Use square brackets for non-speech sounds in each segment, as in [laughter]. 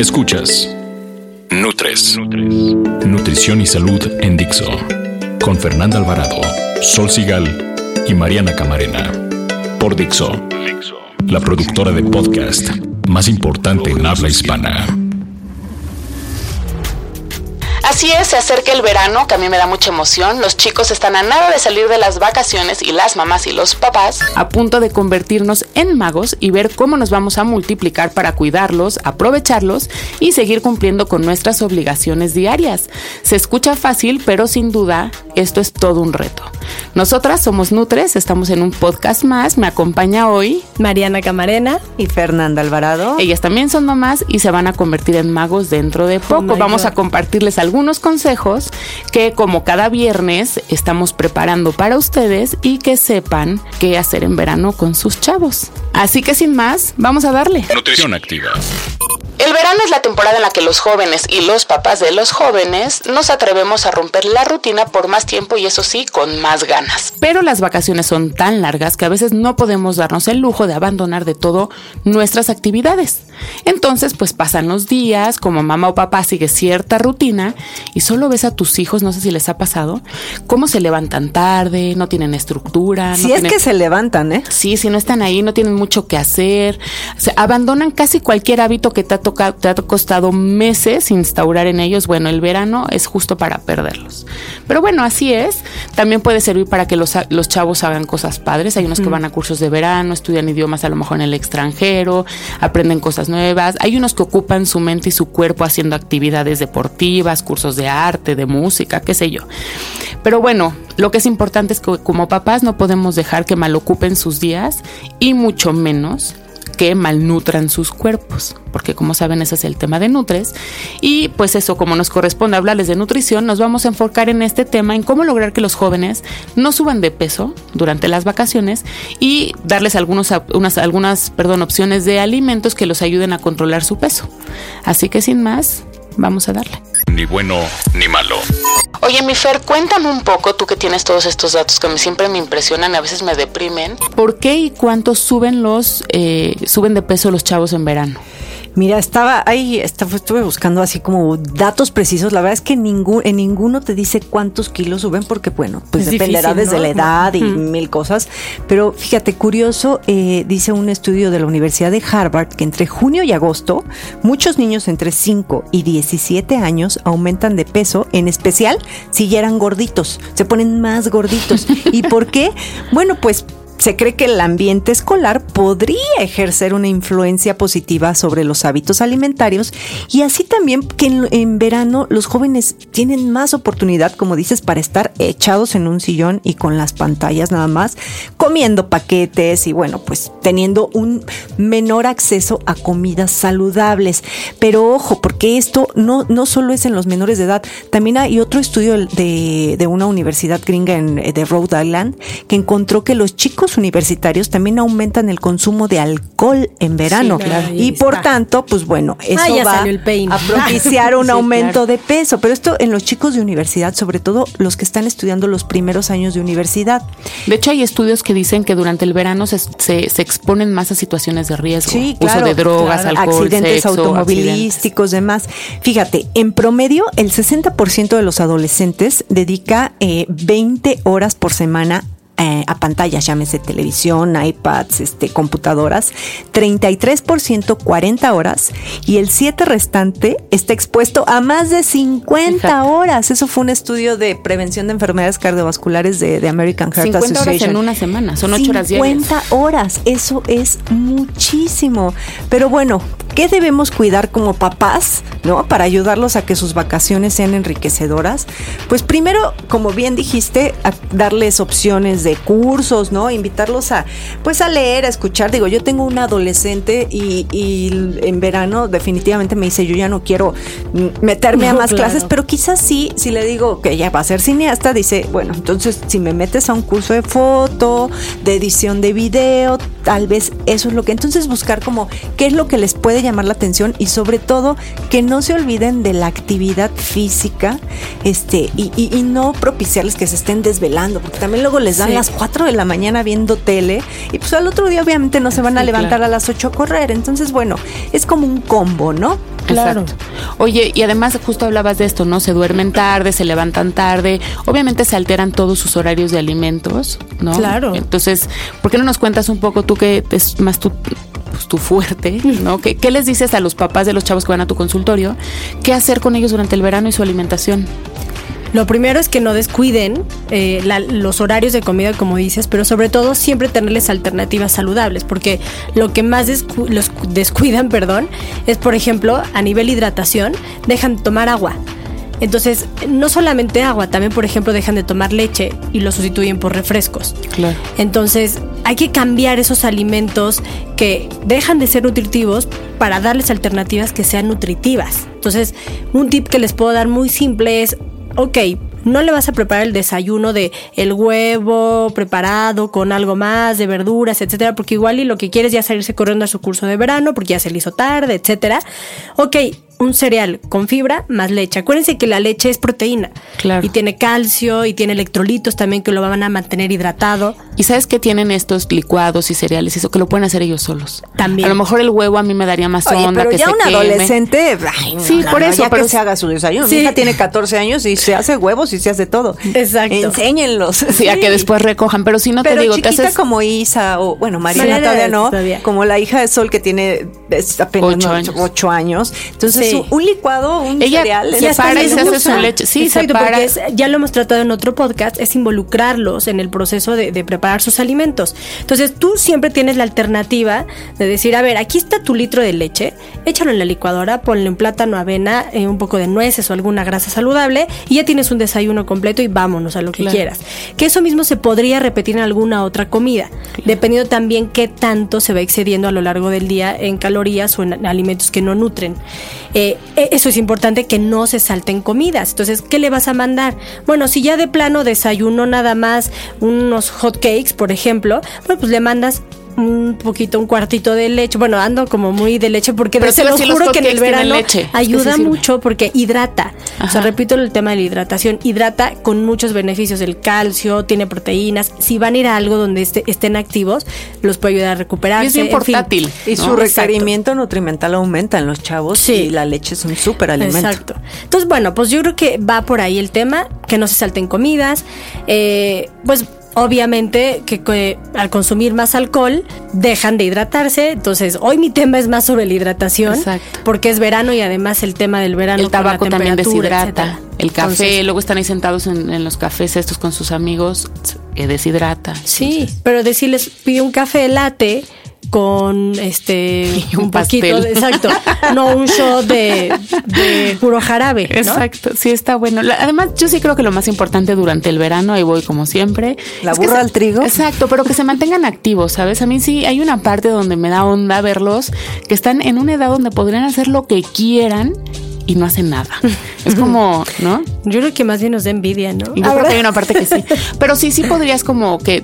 Escuchas. Nutres. Nutrición y salud en Dixo. Con Fernanda Alvarado, Sol Sigal y Mariana Camarena. Por Dixo. La productora de podcast más importante en habla hispana. Así es, se acerca el verano, que a mí me da mucha emoción. Los chicos están a nada de salir de las vacaciones y las mamás y los papás a punto de convertirnos en magos y ver cómo nos vamos a multiplicar para cuidarlos, aprovecharlos y seguir cumpliendo con nuestras obligaciones diarias. Se escucha fácil, pero sin duda esto es todo un reto. Nosotras somos Nutres, estamos en un podcast más. Me acompaña hoy Mariana Camarena y Fernanda Alvarado. Ellas también son mamás y se van a convertir en magos dentro de poco. my Vamos God. a compartirles algunos consejos que como cada viernes estamos preparando para ustedes y que sepan qué hacer en verano con sus chavos. Así que sin más, vamos a darle. Nutrición activa. El verano es la temporada en la que los jóvenes y los papás de los jóvenes nos atrevemos a romper la rutina por más tiempo y eso sí, con más ganas. Pero las vacaciones son tan largas que a veces no podemos darnos el lujo de abandonar de todo nuestras actividades. Entonces, pues pasan los días, como mamá o papá sigue cierta rutina y solo ves a tus hijos, no sé si les ha pasado, cómo se levantan tarde, no tienen estructura. Si no es tienen- que se levantan, ¿eh? Sí, si no están ahí, no tienen mucho que hacer. Se abandonan casi cualquier hábito que te ha, te ha costado meses instaurar en ellos. Bueno, el verano es justo para perderlos. Pero bueno, así es. También puede servir para que los, los chavos hagan cosas padres. Hay unos que van a cursos de verano, estudian idiomas a lo mejor en el extranjero, aprenden cosas nuevas. Hay unos que ocupan su mente y su cuerpo haciendo actividades deportivas, cursos de arte, de música, qué sé yo. Pero bueno, lo que es importante es que como papás no podemos dejar que malocupen sus días y mucho menos que malnutran sus cuerpos, porque como saben ese es el tema de Nutres. Y pues eso, como nos corresponde hablarles de nutrición, nos vamos a enfocar en este tema, en cómo lograr que los jóvenes no suban de peso durante las vacaciones y darles algunos, unas, algunas perdón, opciones de alimentos que los ayuden a controlar su peso. Así que sin más, vamos a darle. Ni bueno ni malo. Oye, mi Fer, cuéntame un poco, tú que tienes todos estos datos que me, siempre me impresionan y a veces me deprimen. ¿Por qué y cuánto suben los eh, suben de peso los chavos en verano? Mira, estaba ahí, estaba, estuve buscando así como datos precisos. La verdad es que ningún, en ninguno te dice cuántos kilos suben, porque bueno, pues Es dependerá difícil, desde la edad y mil cosas. Pero fíjate, curioso, eh, dice un estudio de la Universidad de Harvard que entre junio y agosto, muchos niños entre 5 y 17 años aumentan de peso, en especial si ya eran gorditos, se ponen más gorditos. [laughs] ¿Y por qué? Bueno, pues se cree que el ambiente escolar podría ejercer una influencia positiva sobre los hábitos alimentarios y así también que en, verano los jóvenes tienen más oportunidad, como dices, para estar echados en un sillón y con las pantallas nada más, comiendo paquetes y bueno, pues teniendo un menor acceso a comidas saludables. Pero ojo, porque esto no, no solo es en los menores de edad, también hay otro estudio de, de una universidad gringa en, de Rhode Island que encontró que los chicos universitarios también aumentan el consumo de alcohol en verano. claro. y por tanto, pues bueno, eso Ah, ya va a [laughs] propiciar un Sí, aumento claro. de peso. Pero esto en los chicos de universidad, sobre todo los que están estudiando los primeros años de universidad. De hecho, hay estudios que dicen que durante el verano se, se- se exponen más a situaciones de riesgo. Sí, claro. Uso de drogas, claro. alcohol, accidentes sexo, automovilísticos, demás. Fíjate, en promedio, el 60% de los adolescentes dedica eh, 20 horas por semana eh, a pantallas, llámese televisión, iPads, este, computadoras, 33% 40 horas y el 7 restante está expuesto a más de 50 Fíjate. horas. Eso fue un estudio de prevención de enfermedades cardiovasculares de, de American Heart 50 horas Association. en una semana, son 8 horas diarias. 50 horas, eso es muchísimo. Pero bueno, ¿qué debemos cuidar como papás, ¿no? Para ayudarlos a que sus vacaciones sean enriquecedoras. Pues primero, como bien dijiste, darles opciones de cursos, ¿no? Invitarlos a, pues a leer, a escuchar. Digo, yo tengo un adolescente y, y en verano definitivamente me dice, yo ya no quiero meterme a más claro. clases, pero quizás sí, si le digo que ya va a ser cineasta, dice, bueno, entonces si me metes a un curso de foto, de edición de video, tal vez eso es lo que, entonces buscar como qué es lo que les puede llamar la atención y sobre todo que no se olviden de la actividad física este y, y- y no propiciarles que se estén desvelando, porque también luego les dan Sí. Las 4 de la mañana viendo tele y pues al otro día obviamente no se van a Sí, levantar claro. a las 8 a correr, entonces bueno, es como un combo, ¿no? Claro. Exacto. Oye, y además justo hablabas de esto, ¿no? Se duermen tarde, se levantan tarde, obviamente se alteran todos sus horarios de alimentos, ¿no? Claro. Entonces, ¿por qué no nos cuentas un poco tú que es más tu, pues, tu fuerte, ¿no? ¿Qué, ¿Qué les dices a los papás de los chavos que van a tu consultorio? ¿Qué hacer con ellos durante el verano y su alimentación? Lo primero es que no descuiden eh, la- los horarios de comida, como dices, pero sobre todo siempre tenerles alternativas saludables, porque lo que más descu- los cu- descuidan, [laughs] perdón, es, por ejemplo, a nivel hidratación, dejan de tomar agua. Entonces, no solamente agua, también, por ejemplo, dejan de tomar leche y lo sustituyen por refrescos. Claro. Entonces, hay que cambiar esos alimentos que dejan de ser nutritivos para darles alternativas que sean nutritivas. Entonces, un tip que les puedo dar muy simple es, ok, no le vas a preparar el desayuno de el huevo preparado con algo más de verduras, etcétera, porque igual y lo que quieres ya salirse corriendo a su curso de verano porque ya se le hizo tarde, etcétera. Ok, un cereal con fibra más leche. Acuérdense que la leche es proteína Claro. y tiene calcio y tiene electrolitos también que lo van a mantener hidratado. ¿Y sabes que tienen estos licuados y cereales? Eso que lo pueden hacer ellos solos. También. A lo mejor el huevo a mí me daría más Oye, onda pero que ya se un queme. adolescente, ay, no, Sí, no, por no, eso, ya pero que se haga su desayuno. Sí. Mi hija tiene 14 años y se hace huevos y se hace todo. Exacto. Enséñenlos. Sí, a que después recojan, pero si no Pero te digo, te chiquita haces como Isa o bueno Mariana todavía no, todavía. como la hija de Sol que tiene es apenas Ocho no, años. ocho años. Entonces Un, licuado, un Ella cereal, se para y se hace su leche. Sí, Exacto, se para. porque es- ya lo hemos tratado en otro podcast, es involucrarlos en el proceso de, de preparar sus alimentos. Entonces tú siempre tienes la alternativa de decir, a ver, aquí está tu litro de leche, échalo en la licuadora, ponle un plátano, avena, eh, un poco de nueces o alguna grasa saludable y ya tienes un desayuno completo y vámonos a lo que Claro. quieras. Que eso mismo se podría repetir en alguna otra comida, dependiendo también qué tanto se va excediendo a lo largo del día en calorías o en alimentos que no nutren. Eh, eh, eso es importante que no se salten comidas. Entonces, ¿qué le vas a mandar? Bueno, si ya de plano desayuno nada más unos hot cakes, por ejemplo, bueno, pues le mandas un poquito, un cuartito de leche. Bueno, ando como muy de leche porque Pero se lo los juro que en el verano leche. Ayuda mucho porque hidrata. O sea, repito el tema de la hidratación. Hidrata con muchos beneficios. El calcio, tiene proteínas. Si van a ir a algo donde este- estén activos, los puede ayudar a recuperarse. Y es bien en fin. portátil. y ¿no? su requerimiento nutrimental aumenta en los chavos Sí. y la leche es un súper alimento. Exacto. Entonces, bueno, pues yo creo que va por ahí el tema, que no se salten comidas. Eh, pues obviamente que, que al consumir más alcohol dejan de hidratarse. Entonces, hoy mi tema es más sobre la hidratación. Exacto. Porque es verano y además el tema del verano. El la tabaco también deshidrata. etcétera. El café, Entonces, luego están ahí sentados en, en los cafés estos con sus amigos, eh, deshidrata. Sí, Entonces, pero decirles pide un café latte con este [laughs] Y un un, poquito de, exacto [laughs] no un shot de, de puro jarabe ¿no? Exacto, sí está bueno. La- Además, yo sí creo que lo más importante durante el verano, ahí voy como siempre. La burra al trigo. Exacto, pero que se mantengan activos, ¿sabes? A mí sí hay una parte donde me da onda verlos que están en una edad donde podrían hacer lo que quieran y no hacen nada. [laughs] Es como, ¿no? yo creo que más bien nos da envidia no Y yo creo que hay una parte que sí. [laughs] Pero sí, sí podrías como que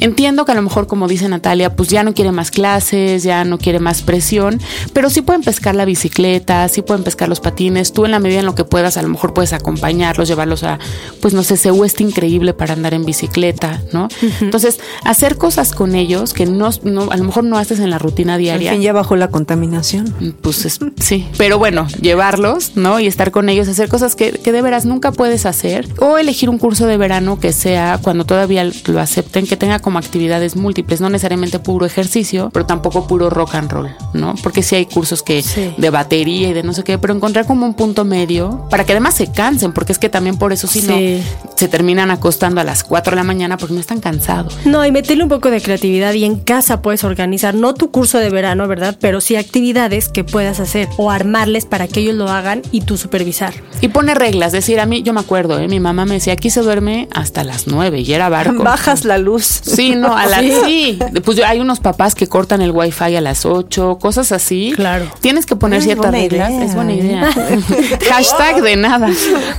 entiendo que a lo mejor, como dice Natalia, pues ya no quiere más clases, ya no quiere más presión, pero sí pueden pescar la bicicleta, sí pueden pescar los patines. Tú en la medida en lo que puedas, a lo mejor puedes acompañarlos, llevarlos a, pues no sé, Ceú increíble para andar en bicicleta, ¿no? Entonces, hacer cosas con ellos que no, no, a lo mejor no haces en la rutina Al diaria. fin ya bajó la contaminación. Pues es- [laughs] sí, pero bueno, llevarlos ¿no? Y estar con ellos, hacer cosas que, que de veras nunca puedes hacer. O elegir un curso de verano que sea, cuando todavía lo acepten, que tenga como actividades múltiples, no necesariamente puro ejercicio, pero tampoco puro rock and roll, ¿no? Porque sí hay cursos que Sí. de batería y de no sé qué, pero encontrar como un punto medio para que además se cansen, porque es que también por eso si Sí. no se terminan acostando a las 4 de la mañana porque no están cansados. No, y meterle un poco de creatividad y en casa puedes organizar, no tu curso de verano, ¿verdad? Pero sí actividades que puedas hacer o armarles para que ellos lo hagan y tú supervisar. Y pone reglas, decir, a mí, yo me acuerdo, ¿eh? mi mamá me decía, aquí se duerme hasta las 9 y era barco. Bajas la luz. Sí, no, a las [laughs] sí. Pues hay unos papás que cortan el wifi a las 8, cosas así. Claro. Tienes que poner Es ciertas reglas. idea, es buena ¿eh? idea. [laughs] [laughs] Hashtag de nada.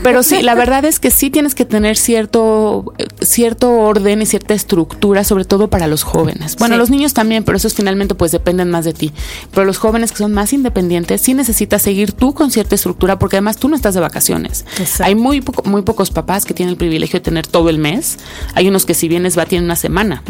Pero sí, la verdad es que sí tienes que tener cierto, eh, cierto orden y cierta estructura, sobre todo para los jóvenes. Bueno, Sí. los niños también, pero esos finalmente pues dependen más de ti. Pero los jóvenes que son más independientes, sí necesitas seguir tú con cierta estructura, porque además tú no estás de vacaciones. Exacto. Hay muy, poco- muy pocos papás que tienen el privilegio de tener todo el mes. Hay unos que si vienes va, tienen una semana.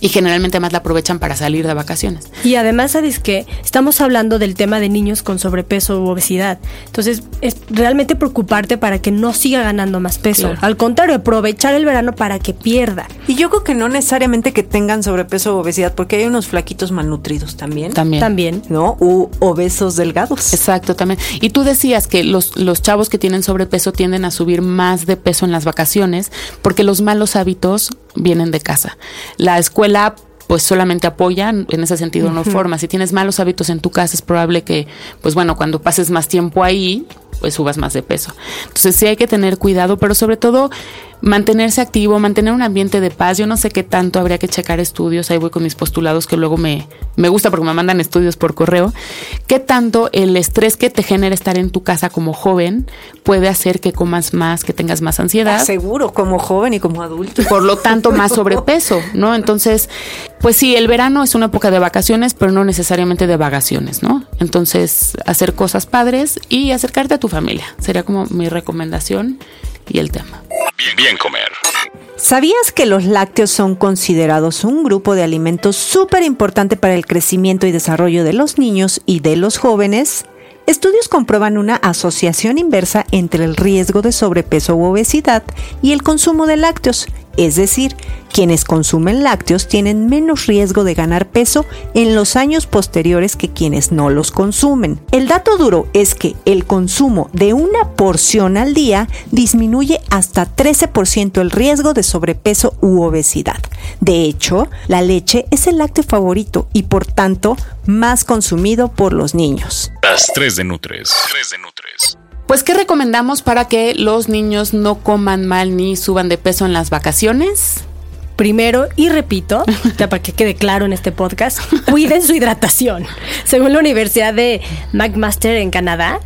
Y generalmente además la aprovechan para salir de vacaciones. Y además, ¿sabes que Estamos hablando del tema de niños con sobrepeso u obesidad. Entonces, es realmente preocuparte para que no siga ganando más peso. Claro. Al contrario, aprovechar el verano para que pierda. Y yo creo que no necesariamente que tengan sobrepeso o obesidad, porque hay unos flaquitos malnutridos también. También. También. ¿No? U obesos delgados. Exacto, también. Y tú decías que los, los chavos que tienen sobrepeso tienden a subir más de peso en las vacaciones porque los malos hábitos vienen de casa. La escuela pues solamente apoya, en ese sentido no forma. Si tienes malos hábitos en tu casa es probable que, pues bueno, cuando pases más tiempo ahí, pues subas más de peso. Entonces sí hay que tener cuidado, pero sobre todo mantenerse activo, mantener un ambiente de paz. Yo no sé qué tanto habría que checar estudios, ahí voy con mis postulados que luego me, me gusta porque me mandan estudios por correo. ¿Qué tanto el estrés que te genera estar en tu casa como joven puede hacer que comas más, que tengas más ansiedad? Seguro, como joven y como adulto. por lo tanto más [laughs] sobrepeso, ¿no? Entonces, pues sí, el verano es una época de vacaciones, pero no necesariamente de vagaciones, ¿no? Entonces, hacer cosas padres y acercarte a tu familia sería como mi recomendación y el tema. Bien, bien comer. ¿Sabías que los lácteos son considerados un grupo de alimentos súper importante para el crecimiento y desarrollo de los niños y de los jóvenes? Estudios comprueban una asociación inversa entre el riesgo de sobrepeso u obesidad y el consumo de lácteos. Es decir, quienes consumen lácteos tienen menos riesgo de ganar peso en los años posteriores que quienes no los consumen. El dato duro es que el consumo de una porción al día disminuye hasta 13% el riesgo de sobrepeso u obesidad. De hecho, la leche es el lácteo favorito y por tanto más consumido por los niños. Las 3 de Nutres. 3 de Nutres. Pues, ¿qué recomendamos para que los niños no coman mal ni suban de peso en las vacaciones? Primero, y repito, ya para que quede claro en este podcast, [laughs] cuiden su hidratación. Según la Universidad de McMaster en Canadá,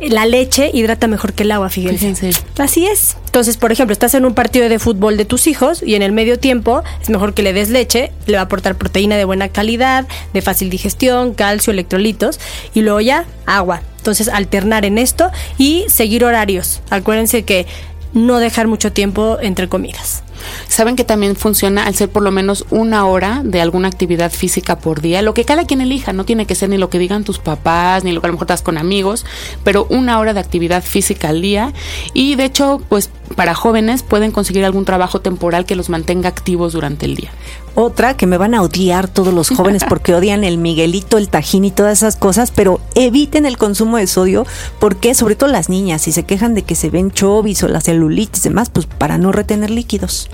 la leche hidrata mejor que el agua, fíjense. Fíjense. Así es. Entonces, por ejemplo, estás en un partido de fútbol de tus hijos y en el medio tiempo es mejor que le des leche, le va a aportar proteína de buena calidad, de fácil digestión, calcio, electrolitos y luego ya agua. Entonces, alternar en esto y seguir horarios. Acuérdense que no dejar mucho tiempo entre comidas. Saben que también funciona al ser por lo menos una hora de alguna actividad física por día, lo que cada quien elija, no tiene que ser ni lo que digan tus papás, ni lo que a lo mejor estás con amigos, pero una hora de actividad física al día. Y de hecho, pues para jóvenes pueden conseguir algún trabajo temporal que los mantenga activos durante el día. Otra que me van a odiar todos los jóvenes [laughs] porque odian el Miguelito, el tajín y todas esas cosas, pero eviten el consumo de sodio porque sobre todo las niñas, si se quejan de que se ven chovis o la celulitis y demás, pues para no retener líquidos.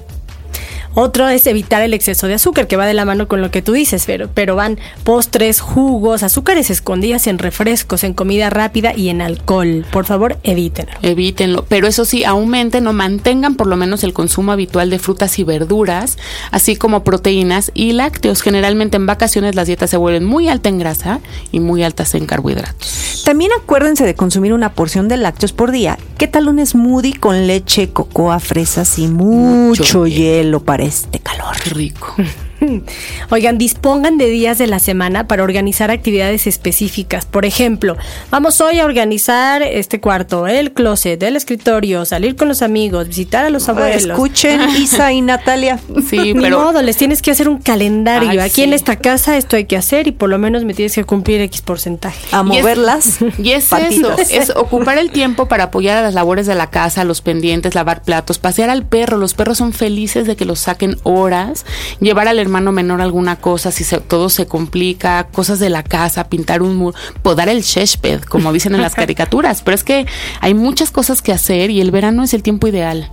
Otro es evitar el exceso de azúcar, que va de la mano con lo que tú dices, pero, pero van postres, jugos, azúcares escondidas en refrescos, en comida rápida y en alcohol. Por favor, evítenlo. Evítenlo, pero eso sí, aumenten o mantengan por lo menos el consumo habitual de frutas y verduras, así como proteínas y lácteos. Generalmente en vacaciones las dietas se vuelven muy altas en grasa y muy altas en carbohidratos. También acuérdense de consumir una porción de lácteos por día. ¿Qué tal un smoothie con leche, cocoa, fresas y mucho, Mucho hielo para este calor? Qué rico. [laughs] [laughs] Oigan, dispongan de días de la semana para organizar actividades específicas. Por ejemplo, vamos hoy a organizar este cuarto, el closet, el escritorio, salir con los amigos, visitar a los abuelos. Escuchen, [laughs] Isa y Natalia. Sí, Ni pero modo, les tienes que hacer un calendario. Ay, Aquí en esta casa esto hay que hacer y por lo menos me tienes que cumplir X porcentaje. A Y es- moverlas. [laughs] Y es eso, es ocupar el tiempo para apoyar a las labores de la casa, los pendientes, lavar platos, pasear al perro. Los perros son felices de que los saquen horas, llevar al hermano menor alguna cosa, si se- todo se complica, cosas de la casa, pintar un muro, podar el césped, como dicen en las [laughs] caricaturas. Pero es que hay muchas cosas que hacer y el verano es el tiempo ideal.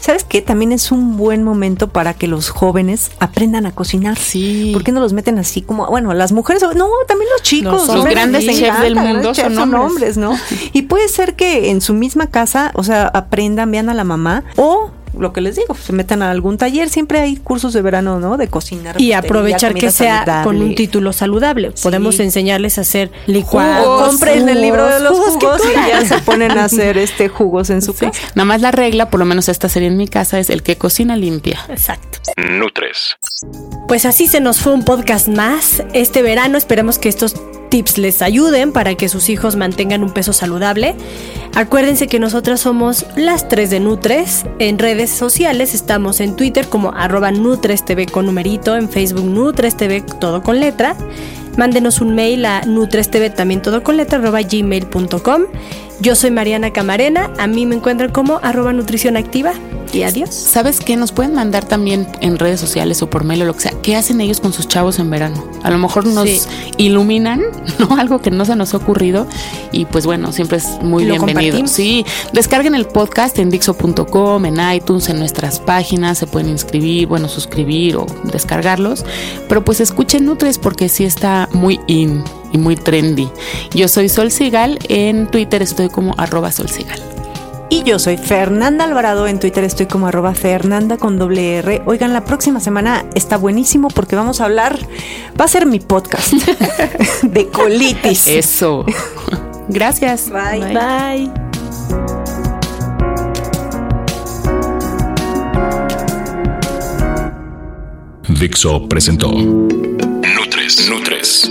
¿Sabes qué? También es un buen momento para que los jóvenes aprendan a cocinar. Sí. ¿Por qué no los meten así como, bueno, las mujeres, no, también los chicos. Los grandes les chefs del mundo chefs son hombres. ¿no? [laughs] Y puede ser que en su misma casa, o sea, aprendan, vean a la mamá o lo que les digo, se metan a algún taller, siempre hay cursos de verano, ¿no? De cocinar. Y aprovechar que sea con un título saludable. Podemos enseñarles a hacer Jugos, licuados. compren el libro de los jugos jugos y ya se ponen a hacer [laughs] este jugos en su Sí. casa. Nada más la regla, por lo menos esta serie en mi casa, es el que cocina limpia. Exacto. Nutres. Pues así se nos fue un podcast más. Este verano esperemos que estos tips les ayuden para que sus hijos mantengan un peso saludable. Acuérdense que nosotras somos las 3 de Nutres. En redes sociales estamos en Twitter como arroba NutresTV con numerito, en Facebook NutresTV todo con letra. Mándenos un mail a nutrestv también todo con letra gmail.com. Yo soy Mariana Camarena, a mí me encuentran como arroba nutrición activa y adiós. ¿Sabes qué? Nos pueden mandar también en redes sociales o por mail o lo que sea. ¿Qué hacen ellos con sus chavos en verano? A lo mejor nos Sí. iluminan, [laughs] ¿no? Algo que no se nos ha ocurrido. Y pues bueno, siempre es muy Lo bienvenido. Sí, descarguen el podcast en Dixo.com, en iTunes, en nuestras páginas. Se pueden inscribir, bueno, suscribir o descargarlos. Pero pues escuchen Nutres porque sí está muy in y muy trendy. Yo soy Sol Sigal. En Twitter estoy como arroba Sol Sigal. Y yo soy Fernanda Alvarado, en Twitter estoy como arroba Fernanda con doble R. Oigan, la próxima semana está buenísimo porque vamos a hablar, va a ser mi podcast [laughs] de colitis. Eso. Gracias. Bye. Bye. Dixo presentó Nutres. Nutres.